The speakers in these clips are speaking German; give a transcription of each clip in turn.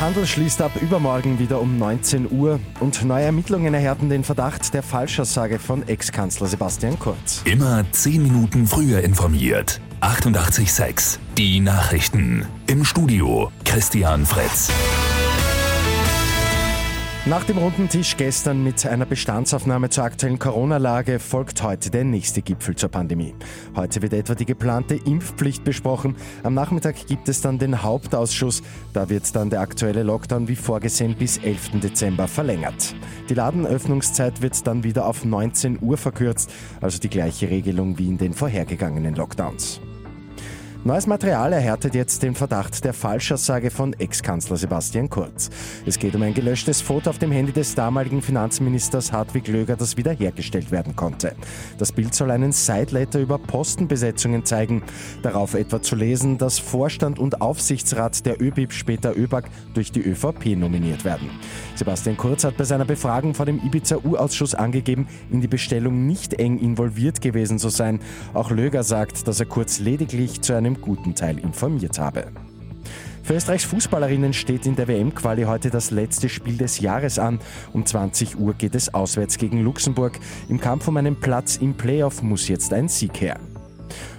Handel schließt ab übermorgen wieder um 19 Uhr und neue Ermittlungen erhärten den Verdacht der Falschaussage von Ex-Kanzler Sebastian Kurz. Immer 10 Minuten früher informiert. 88.6 Die Nachrichten. Im Studio Christian Fritz. Nach dem runden Tisch gestern mit einer Bestandsaufnahme zur aktuellen Corona-Lage folgt heute der nächste Gipfel zur Pandemie. Heute wird etwa die geplante Impfpflicht besprochen. Am Nachmittag gibt es dann den Hauptausschuss. Da wird dann der aktuelle Lockdown wie vorgesehen bis 11. Dezember verlängert. Die Ladenöffnungszeit wird dann wieder auf 19 Uhr verkürzt, also die gleiche Regelung wie in den vorhergegangenen Lockdowns. Neues Material erhärtet jetzt den Verdacht der Falschaussage von Ex-Kanzler Sebastian Kurz. Es geht um ein gelöschtes Foto auf dem Handy des damaligen Finanzministers Hartwig Löger, das wiederhergestellt werden konnte. Das Bild soll einen Sideletter über Postenbesetzungen zeigen. Darauf etwa zu lesen, dass Vorstand und Aufsichtsrat der ÖBIB später ÖBAG durch die ÖVP nominiert werden. Sebastian Kurz hat bei seiner Befragung vor dem Ibiza-U-Ausschuss angegeben, in die Bestellung nicht eng involviert gewesen zu sein. Auch Löger sagt, dass er Kurz lediglich zu einem guten Teil informiert habe. Für Österreichs Fußballerinnen steht in der WM-Quali heute das letzte Spiel des Jahres an. Um 20 Uhr geht es auswärts gegen Luxemburg. Im Kampf um einen Platz im Playoff muss jetzt ein Sieg her.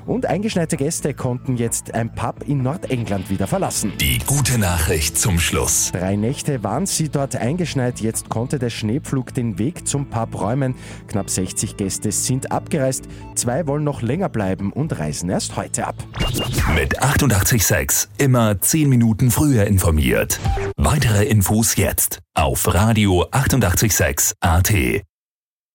Und eingeschneite Gäste konnten jetzt ein Pub in Nordengland wieder verlassen. Die gute Nachricht zum Schluss. Drei Nächte waren sie dort eingeschneit. Jetzt konnte der Schneepflug den Weg zum Pub räumen. Knapp 60 Gäste sind abgereist. Zwei wollen noch länger bleiben und reisen erst heute ab. Mit 886 immer 10 Minuten früher informiert. Weitere Infos jetzt auf Radio 886 AT.